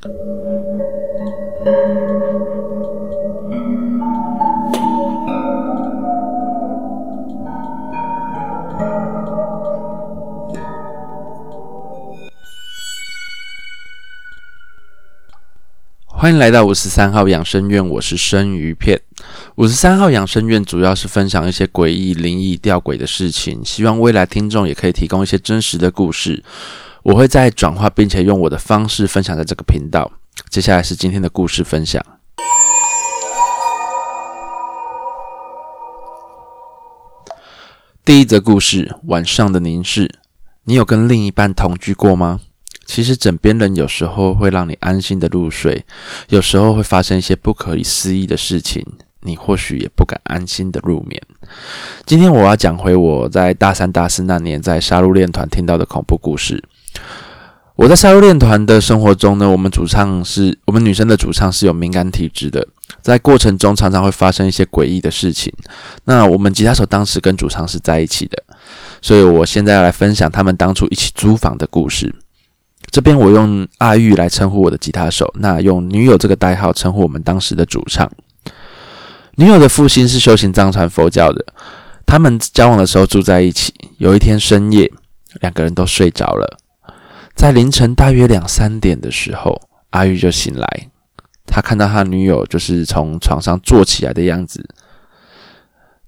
欢迎来到五十三号养生院，我是生鱼片。五十三号养生院主要是分享一些诡异、灵异、吊诡的事情，希望未来听众也可以提供一些真实的故事。我会在转化，并且用我的方式分享在这个频道。接下来是今天的故事分享。第一则故事：晚上的凝视。你有跟另一半同居过吗？其实枕边人有时候会让你安心的入睡，有时候会发生一些不可思议的事情，你或许也不敢安心的入眠。今天我要讲回我在大三、大四那年在杀戮练团听到的恐怖故事。我在杀入练团的生活中呢，我们主唱是我们女生的主唱是有敏感体质的，在过程中常常会发生一些诡异的事情。那我们吉他手当时跟主唱是在一起的，所以我现在要来分享他们当初一起租房的故事。这边我用阿玉来称呼我的吉他手，那用女友这个代号称呼我们当时的主唱。女友的父亲是修行藏传佛教的，他们交往的时候住在一起。有一天深夜，两个人都睡着了，在凌晨大约两三点的时候，阿玉就醒来，他看到他女友就是从床上坐起来的样子，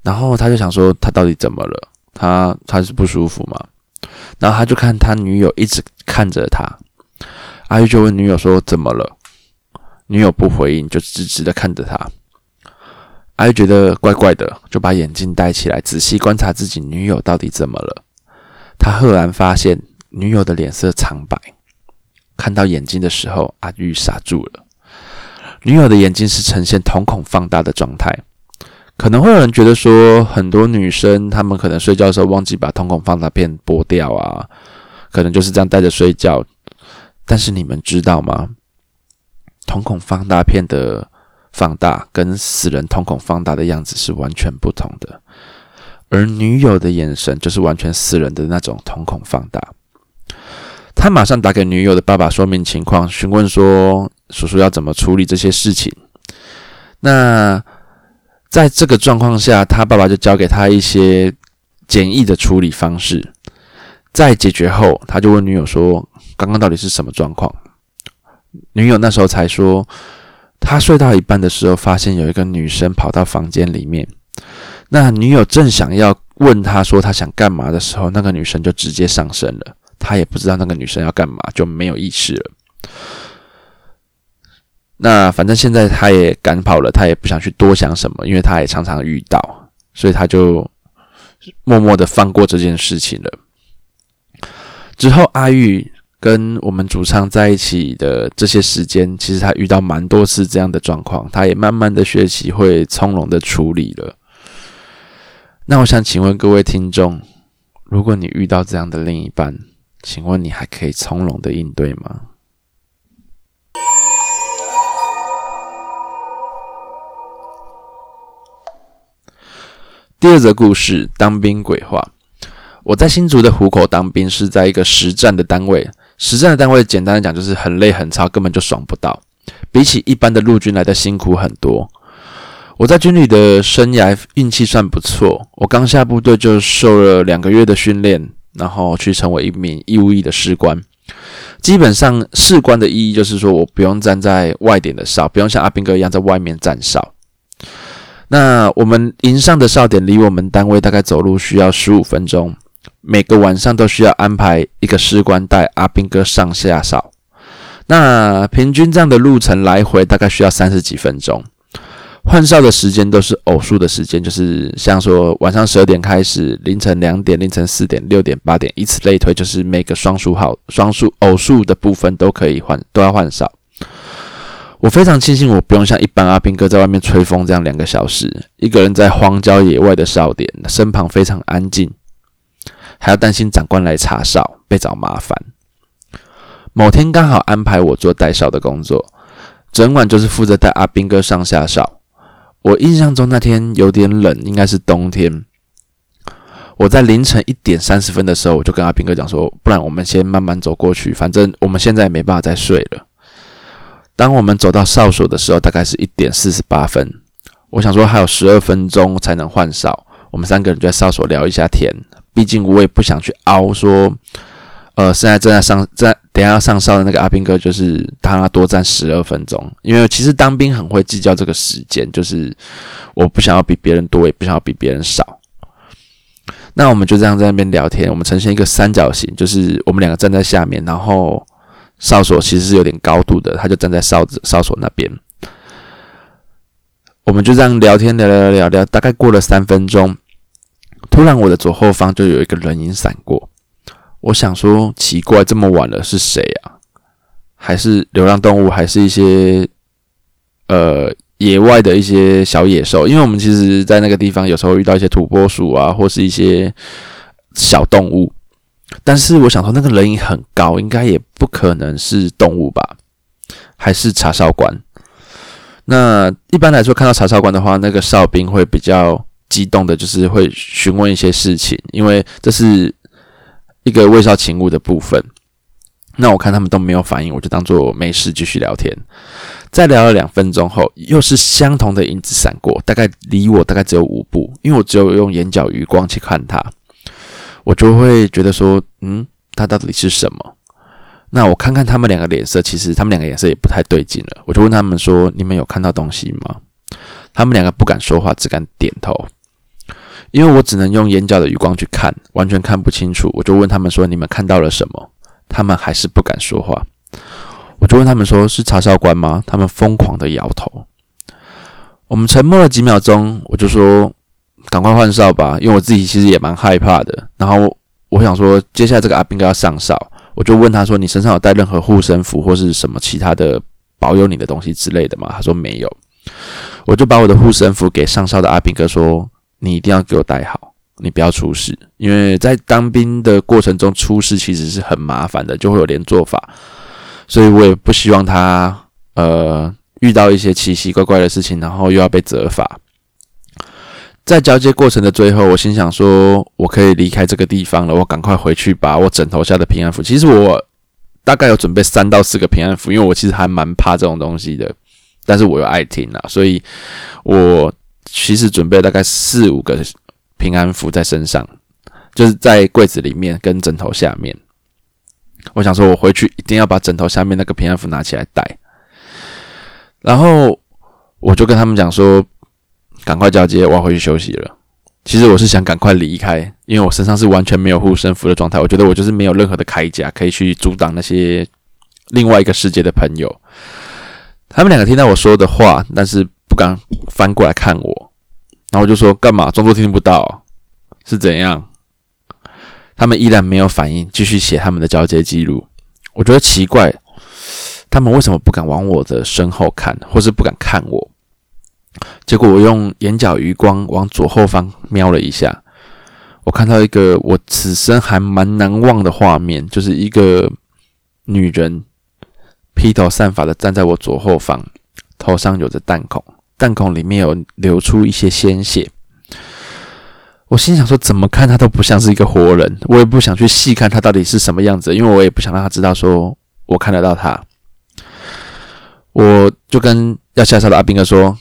然后他就想说他到底怎么了？他他是不舒服吗？然后他就看他女友一直看着他，阿玉就问女友说：“怎么了？”女友不回应，就直直的看着他。阿玉觉得怪怪的，就把眼镜戴起来，仔细观察自己女友到底怎么了。他赫然发现女友的脸色苍白，看到眼睛的时候，阿玉傻住了。女友的眼睛是呈现瞳孔放大的状态。可能会有人觉得说，很多女生她们可能睡觉的时候忘记把瞳孔放大片剥掉啊，可能就是这样戴着睡觉。但是你们知道吗？瞳孔放大片的放大跟死人瞳孔放大的样子是完全不同的。而女友的眼神就是完全死人的那种瞳孔放大。他马上打给女友的爸爸说明情况，询问说叔叔要怎么处理这些事情。那。在这个状况下，他爸爸就教给他一些简易的处理方式。在解决后，他就问女友说：“刚刚到底是什么状况？”女友那时候才说：“他睡到一半的时候，发现有一个女生跑到房间里面。那女友正想要问他说他想干嘛的时候，那个女生就直接上身了。他也不知道那个女生要干嘛，就没有意识了。”那反正现在他也赶跑了，他也不想去多想什么，因为他也常常遇到，所以他就默默的放过这件事情了。之后阿玉跟我们主唱在一起的这些时间，其实他遇到蛮多次这样的状况，他也慢慢的学习会从容的处理了。那我想请问各位听众，如果你遇到这样的另一半，请问你还可以从容的应对吗？第二则故事：当兵鬼话。我在新竹的虎口当兵，是在一个实战的单位。实战的单位，简单的讲就是很累很操，根本就爽不到。比起一般的陆军来的辛苦很多。我在军旅的生涯运气算不错，我刚下部队就受了两个月的训练，然后去成为一名义务役的士官。基本上，士官的意义就是说我不用站在外点的哨，不用像阿兵哥一样在外面站哨。那我们营上的哨点离我们单位大概走路需要十五分钟，每个晚上都需要安排一个士官带阿兵哥上下哨。那平均这样的路程来回大概需要三十几分钟，换哨的时间都是偶数的时间，就是像说晚上十二点开始，凌晨两点、凌晨四点、六点、八点，以此类推，就是每个双数号、双数偶数的部分都可以换，都要换哨。我非常庆幸，我不用像一般阿兵哥在外面吹风这样两个小时，一个人在荒郊野外的哨点，身旁非常安静，还要担心长官来查哨被找麻烦。某天刚好安排我做带哨的工作，整晚就是负责带阿兵哥上下哨。我印象中那天有点冷，应该是冬天。我在凌晨一点三十分的时候，我就跟阿斌哥讲说：“不然我们先慢慢走过去，反正我们现在也没办法再睡了。”当我们走到哨所的时候，大概是一点四十八分。我想说还有十二分钟才能换哨，我们三个人就在哨所聊一下天。毕竟我也不想去熬说，呃，现在正在上在等下要上哨的那个阿兵哥，就是他多站十二分钟。因为其实当兵很会计较这个时间，就是我不想要比别人多，也不想要比别人少。那我们就这样在那边聊天，我们呈现一个三角形，就是我们两个站在下面，然后哨所其实是有点高度的，他就站在哨子哨所那边。我们就这样聊天，聊聊聊聊，大概过了三分钟，突然我的左后方就有一个人影闪过。我想说，奇怪，这么晚了是谁啊？还是流浪动物，还是一些呃野外的一些小野兽？因为我们其实，在那个地方有时候遇到一些土拨鼠啊，或是一些小动物。但是我想说，那个人影很高，应该也不可能是动物吧？还是查哨官？那一般来说，看到查哨官的话，那个哨兵会比较激动的，就是会询问一些事情，因为这是一个卫哨勤务的部分。那我看他们都没有反应，我就当做没事继续聊天。再聊了两分钟后，又是相同的影子闪过，大概离我大概只有五步，因为我只有用眼角余光去看他，我就会觉得说，嗯，他到底是什么？那我看看他们两个脸色，其实他们两个脸色也不太对劲了。我就问他们说：“你们有看到东西吗？”他们两个不敢说话，只敢点头。因为我只能用眼角的余光去看，完全看不清楚。我就问他们说：“你们看到了什么？”他们还是不敢说话。我就问他们说：“是查哨官吗？”他们疯狂的摇头。我们沉默了几秒钟，我就说：“赶快换哨吧！”因为我自己其实也蛮害怕的。然后我想说，接下来这个阿兵哥要上哨。我就问他说：“你身上有带任何护身符或是什么其他的保佑你的东西之类的吗？”他说没有。我就把我的护身符给上哨的阿兵哥说：“你一定要给我带好，你不要出事，因为在当兵的过程中出事其实是很麻烦的，就会有连坐法，所以我也不希望他呃遇到一些奇奇怪怪的事情，然后又要被责罚。”在交接过程的最后，我心想说：“我可以离开这个地方了，我赶快回去把我枕头下的平安符。其实我大概有准备三到四个平安符，因为我其实还蛮怕这种东西的，但是我又爱听啊，所以我其实准备大概四五个平安符在身上，就是在柜子里面跟枕头下面。我想说，我回去一定要把枕头下面那个平安符拿起来带。然后我就跟他们讲说。”赶快交接，我要回去休息了。其实我是想赶快离开，因为我身上是完全没有护身符的状态。我觉得我就是没有任何的铠甲可以去阻挡那些另外一个世界的朋友。他们两个听到我说的话，但是不敢翻过来看我。然后我就说：“干嘛？装作听不到？是怎样？”他们依然没有反应，继续写他们的交接记录。我觉得奇怪，他们为什么不敢往我的身后看，或是不敢看我？结果我用眼角余光往左后方瞄了一下，我看到一个我此生还蛮难忘的画面，就是一个女人披头散发的站在我左后方，头上有着弹孔，弹孔里面有流出一些鲜血。我心想说，怎么看他都不像是一个活人，我也不想去细看他到底是什么样子，因为我也不想让他知道说我看得到他。我就跟要下车的阿兵哥说。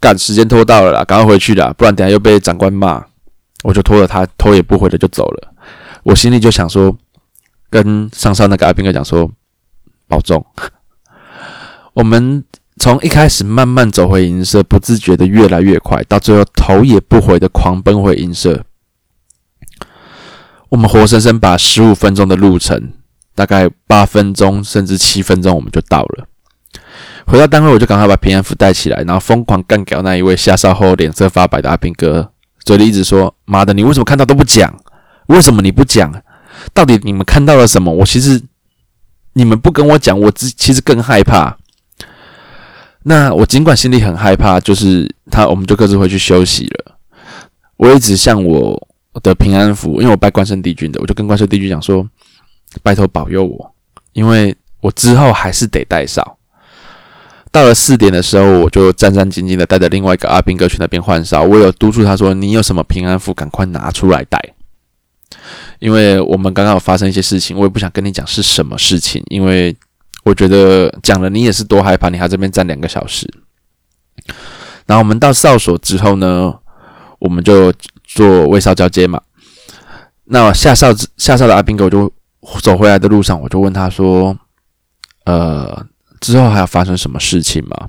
赶时间拖到了啦，赶快回去啦，不然等下又被长官骂。我就拖着他，头也不回的就走了。我心里就想说，跟上上那个阿兵哥讲说，保重。我们从一开始慢慢走回银舍，不自觉的越来越快，到最后头也不回的狂奔回银舍。我们活生生把十五分钟的路程，大概八分钟甚至七分钟，我们就到了。回到单位，我就赶快把平安符带起来，然后疯狂干掉那一位下哨后脸色发白的阿兵哥，嘴里一直说：“妈的，你为什么看到都不讲？为什么你不讲？到底你们看到了什么？我其实你们不跟我讲，我只其实更害怕。那我尽管心里很害怕，就是他，我们就各自回去休息了。我一直向我的平安符，因为我拜关圣帝君的，我就跟关圣帝君讲说：拜托保佑我，因为我之后还是得带哨。”到了四点的时候，我就战战兢兢的带着另外一个阿兵哥去那边换哨。我有督促他说：“你有什么平安符，赶快拿出来带。”因为我们刚刚有发生一些事情，我也不想跟你讲是什么事情，因为我觉得讲了你也是多害怕，你还这边站两个小时。然后我们到哨所之后呢，我们就做卫哨交接嘛。那下哨下哨的阿兵哥就走回来的路上，我就问他说：“呃，之后还要发生什么事情吗？”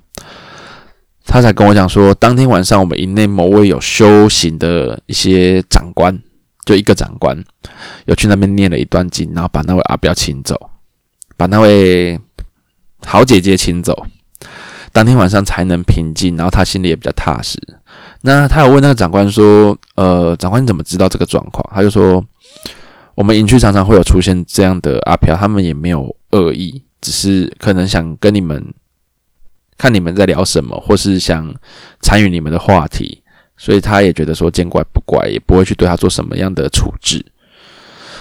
他才跟我讲说，当天晚上我们营内某位有修行的一些长官，就一个长官，有去那边念了一段经，然后把那位阿彪请走，把那位好姐姐请走，当天晚上才能平静，然后他心里也比较踏实。那他有问那个长官说：“呃，长官你怎么知道这个状况？”他就说：“我们营区常常会有出现这样的阿飘，他们也没有恶意，只是可能想跟你们。”看你们在聊什么，或是想参与你们的话题，所以他也觉得说见怪不怪，也不会去对他做什么样的处置，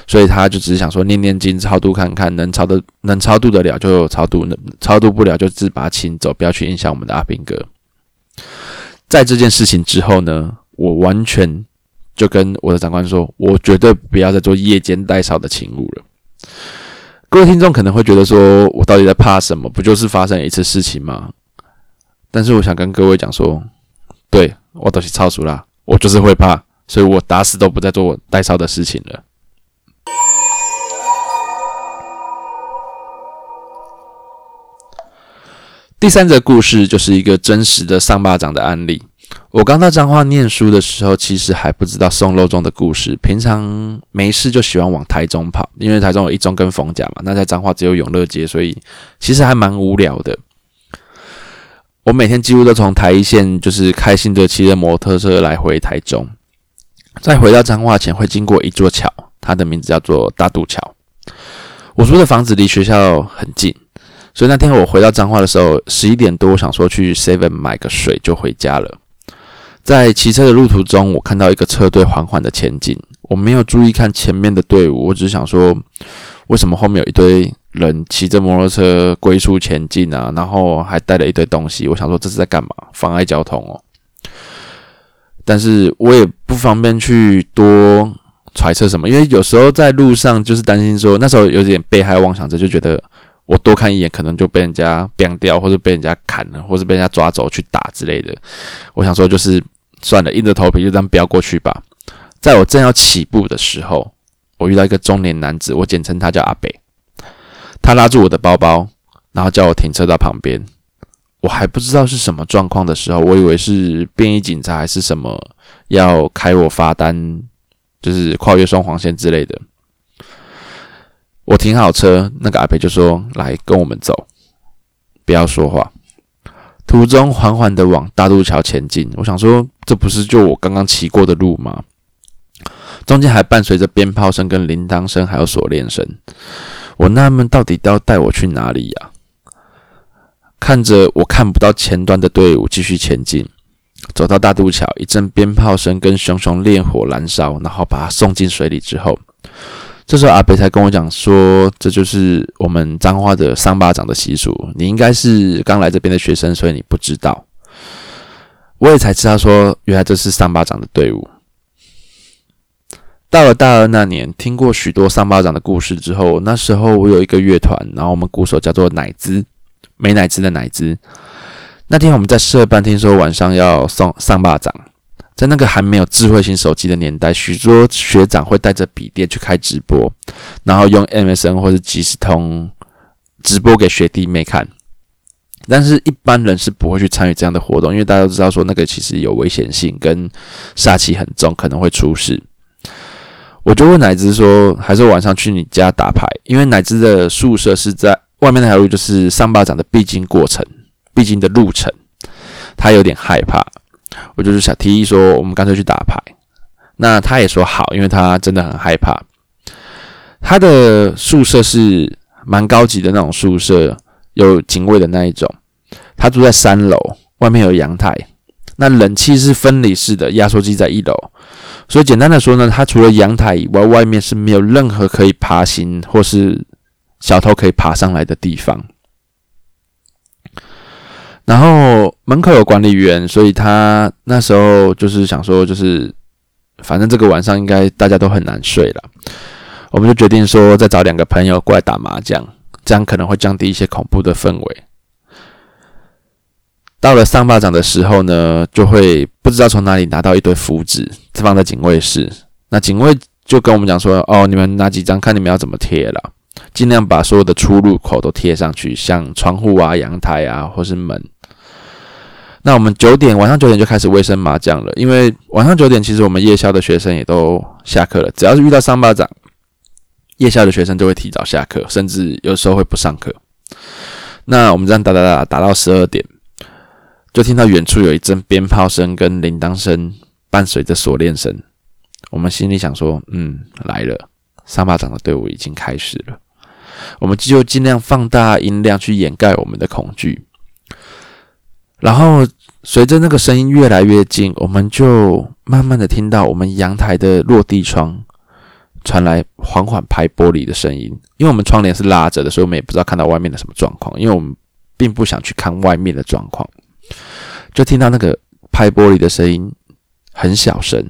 所以他就只是想说念念经超度看看，能超的能超度得了就超度，能超度不了就自把请走，不要去影响我们的阿兵哥。在这件事情之后呢，我完全就跟我的长官说，我绝对不要再做夜间代扫的勤务了。各位听众可能会觉得说，我到底在怕什么？不就是发生一次事情吗？但是我想跟各位讲说，对我都是超熟啦，我就是会怕，所以我打死都不再做代操的事情了。第三则故事就是一个真实的上巴掌的案例。我刚到彰化念书的时候，其实还不知道松肉粽的故事。平常没事就喜欢往台中跑，因为台中有一中跟逢甲嘛。那在彰化只有永乐街，所以其实还蛮无聊的。我每天几乎都从台一线，就是开心的骑着摩托车来回台中。在回到彰化前，会经过一座桥，它的名字叫做大渡桥。我住的房子离学校很近，所以那天我回到彰化的时候，十一点多，我想说去 Seven 买个水就回家了。在骑车的路途中，我看到一个车队缓缓的前进，我没有注意看前面的队伍，我只是想说，为什么后面有一堆？人骑着摩托车龟速前进啊，然后还带了一堆东西。我想说这是在干嘛？妨碍交通哦。但是我也不方便去多揣测什么，因为有时候在路上就是担心说，那时候有点被害妄想症，就觉得我多看一眼可能就被人家毙掉，或者被人家砍了，或者被人家抓走去打之类的。我想说就是算了，硬着头皮就这样飙过去吧。在我正要起步的时候，我遇到一个中年男子，我简称他叫阿北。他拉住我的包包，然后叫我停车到旁边。我还不知道是什么状况的时候，我以为是便衣警察还是什么要开我罚单，就是跨越双黄线之类的。我停好车，那个阿培就说：“来跟我们走，不要说话。”途中缓缓的往大渡桥前进。我想说，这不是就我刚刚骑过的路吗？中间还伴随着鞭炮声、跟铃铛声，还有锁链声。我纳闷，到底要带我去哪里呀？看着我看不到前端的队伍继续前进，走到大渡桥，一阵鞭炮声跟熊熊烈火燃烧，然后把他送进水里之后，这时候阿北才跟我讲说：“这就是我们彰化的上巴掌的习俗。你应该是刚来这边的学生，所以你不知道。”我也才知道说，原来这是上巴掌的队伍。到了大二那年，听过许多上巴掌的故事之后，那时候我有一个乐团，然后我们鼓手叫做奶滋，美奶滋的奶滋。那天我们在社办，听说晚上要送上巴掌，在那个还没有智慧型手机的年代，许多学长会带着笔电去开直播，然后用 MSN 或者即时通直播给学弟妹看。但是一般人是不会去参与这样的活动，因为大家都知道说那个其实有危险性，跟煞气很重，可能会出事。我就问奶子说，还是晚上去你家打牌？因为奶子的宿舍是在外面那条路，就是上巴掌的必经过程，必经的路程，他有点害怕。我就是想提议说，我们干脆去打牌。那他也说好，因为他真的很害怕。他的宿舍是蛮高级的那种宿舍，有警卫的那一种。他住在三楼，外面有阳台，那冷气是分离式的，压缩机在一楼。所以简单的说呢，它除了阳台以外，外面是没有任何可以爬行或是小偷可以爬上来的地方。然后门口有管理员，所以他那时候就是想说，就是反正这个晚上应该大家都很难睡了，我们就决定说再找两个朋友过来打麻将。这样可能会降低一些恐怖的氛围。到了上巴掌的时候呢，就会不知道从哪里拿到一堆符纸，放在警卫室。那警卫就跟我们讲说：“哦，你们拿几张，看你们要怎么贴了，尽量把所有的出入口都贴上去，像窗户啊、阳台啊，或是门。”那我们九点晚上九点就开始卫生麻将了，因为晚上九点其实我们夜校的学生也都下课了。只要是遇到三巴掌，夜校的学生就会提早下课，甚至有时候会不上课。那我们这样打打打打到十二点，就听到远处有一阵鞭炮声跟铃铛声，伴随着锁链声。我们心里想说：“嗯，来了，上巴掌的队伍已经开始了。”我们就尽量放大音量去掩盖我们的恐惧。然后随着那个声音越来越近，我们就慢慢的听到我们阳台的落地窗传来缓缓拍玻璃的声音。因为我们窗帘是拉着的，所以我们也不知道看到外面的什么状况。因为我们并不想去看外面的状况，就听到那个拍玻璃的声音很小声。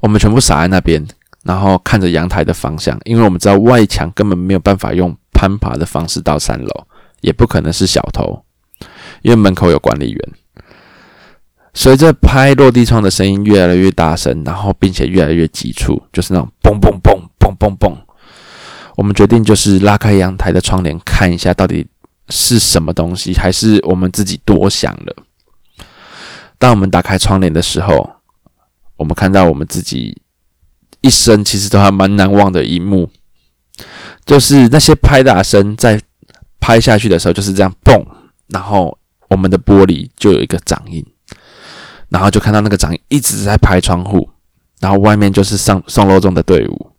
我们全部傻在那边，然后看着阳台的方向，因为我们知道外墙根本没有办法用攀爬的方式到三楼，也不可能是小偷。因为门口有管理员，随着拍落地窗的声音越来越大声，然后并且越来越急促，就是那种嘣嘣嘣嘣嘣嘣。我们决定就是拉开阳台的窗帘，看一下到底是什么东西，还是我们自己多想了。当我们打开窗帘的时候，我们看到我们自己一生其实都还蛮难忘的一幕，就是那些拍打声在拍下去的时候就是这样嘣，然后。我们的玻璃就有一个掌印，然后就看到那个掌印一直在拍窗户，然后外面就是上送肉粽的队伍，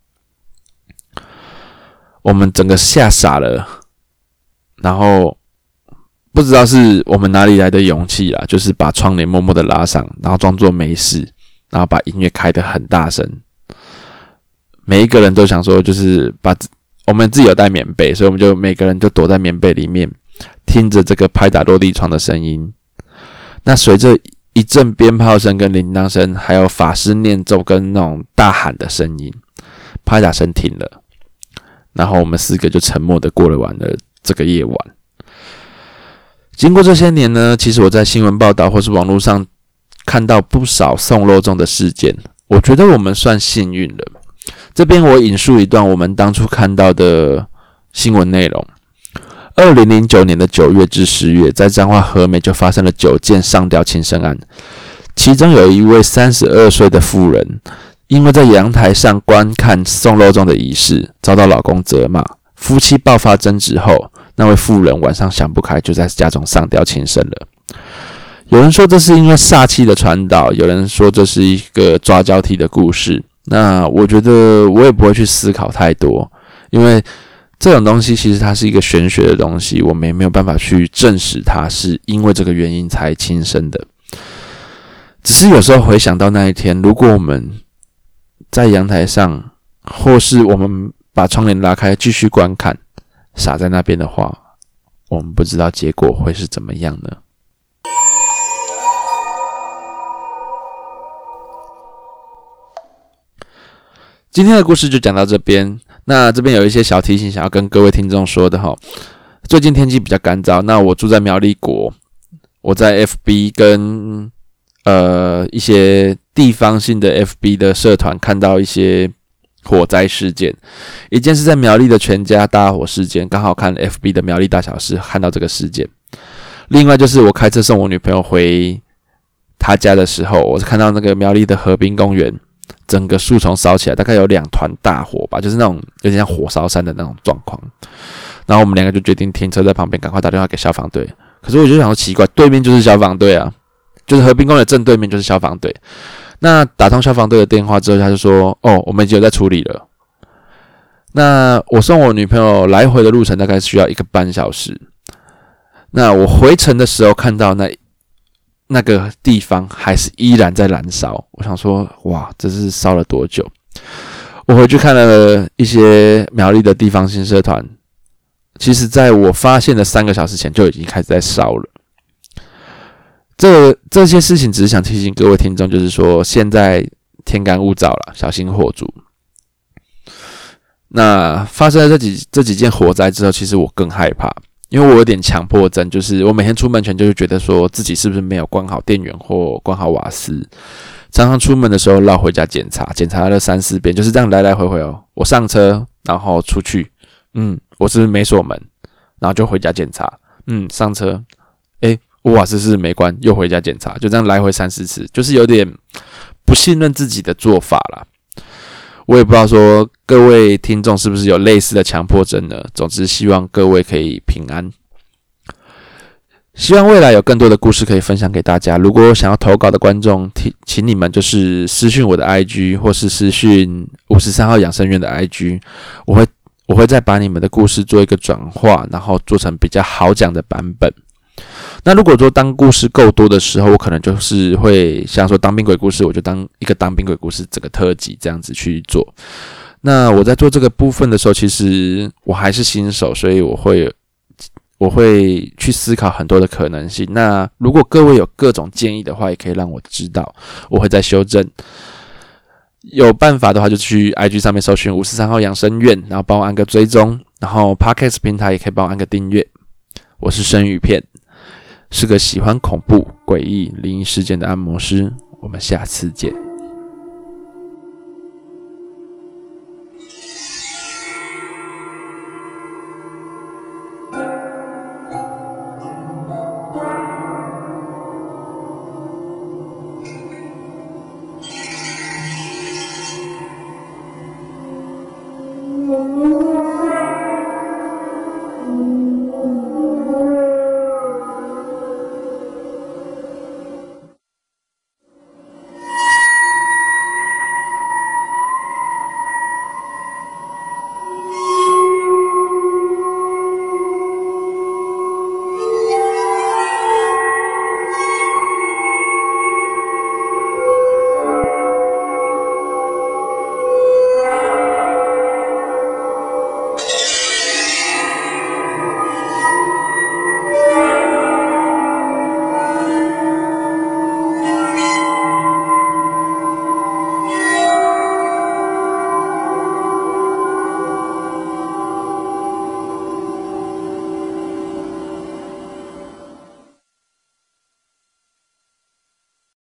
我们整个吓傻了，然后不知道是我们哪里来的勇气啊，就是把窗帘默默的拉上，然后装作没事，然后把音乐开得很大声，每一个人都想说，就是把我们自己有带棉被，所以我们就每个人就躲在棉被里面。听着这个拍打落地窗的声音，那随着一阵鞭炮声、跟铃铛声，还有法师念咒跟那种大喊的声音，拍打声停了，然后我们四个就沉默的过了完了这个夜晚。经过这些年呢，其实我在新闻报道或是网络上看到不少送肉粽的事件，我觉得我们算幸运了。这边我引述一段我们当初看到的新闻内容。二零零九年的九月至十月，在彰化和美就发生了九件上吊轻生案，其中有一位三十二岁的妇人，因为在阳台上观看送肉粽的仪式，遭到老公责骂，夫妻爆发争执后，那位妇人晚上想不开，就在家中上吊轻生了。有人说这是因为煞气的传导，有人说这是一个抓交替的故事。那我觉得我也不会去思考太多，因为。这种东西其实它是一个玄学的东西，我们也没有办法去证实它是因为这个原因才轻生的。只是有时候回想到那一天，如果我们在阳台上，或是我们把窗帘拉开继续观看，洒在那边的话，我们不知道结果会是怎么样呢？今天的故事就讲到这边。那这边有一些小提醒，想要跟各位听众说的哈。最近天气比较干燥，那我住在苗栗国，我在 FB 跟呃一些地方性的 FB 的社团看到一些火灾事件，一件是在苗栗的全家大火事件，刚好看 FB 的苗栗大小事看到这个事件。另外就是我开车送我女朋友回她家的时候，我是看到那个苗栗的河滨公园。整个树丛烧起来，大概有两团大火吧，就是那种有点像火烧山的那种状况。然后我们两个就决定停车在旁边，赶快打电话给消防队。可是我就想说奇怪，对面就是消防队啊，就是和平公园正对面就是消防队。那打通消防队的电话之后，他就说：“哦，我们已经有在处理了。”那我送我女朋友来回的路程大概需要一个半小时。那我回程的时候看到那。那个地方还是依然在燃烧，我想说，哇，这是烧了多久？我回去看了一些苗栗的地方性社团，其实在我发现的三个小时前就已经开始在烧了。这这些事情只是想提醒各位听众，就是说现在天干物燥了，小心火烛。那发生了这几这几件火灾之后，其实我更害怕，因为我有点强迫症，就是我每天出门前就是觉得说自己是不是没有关好电源或关好瓦斯，常常出门的时候绕回家检查，检查了三四遍，就是这样来来回回哦。我上车然后出去，嗯，我是不是没锁门，然后就回家检查，嗯，上车，诶，我瓦斯是没关，又回家检查，就这样来回三四次，就是有点不信任自己的做法啦。我也不知道说各位听众是不是有类似的强迫症呢？总之，希望各位可以平安。希望未来有更多的故事可以分享给大家。如果想要投稿的观众，请请你们就是私讯我的 IG，或是私讯五十三号养生院的 IG，我会我会再把你们的故事做一个转化，然后做成比较好讲的版本。那如果说当故事够多的时候，我可能就是会像说当兵鬼故事，我就当一个当兵鬼故事整个特辑这样子去做。那我在做这个部分的时候，其实我还是新手，所以我会我会去思考很多的可能性。那如果各位有各种建议的话，也可以让我知道，我会再修正。有办法的话，就去 IG 上面搜寻五十三号养生院，然后帮我按个追踪，然后 Podcast 平台也可以帮我按个订阅。我是生鱼片。是个喜欢恐怖、诡异、灵异事件的按摩师。我们下次见。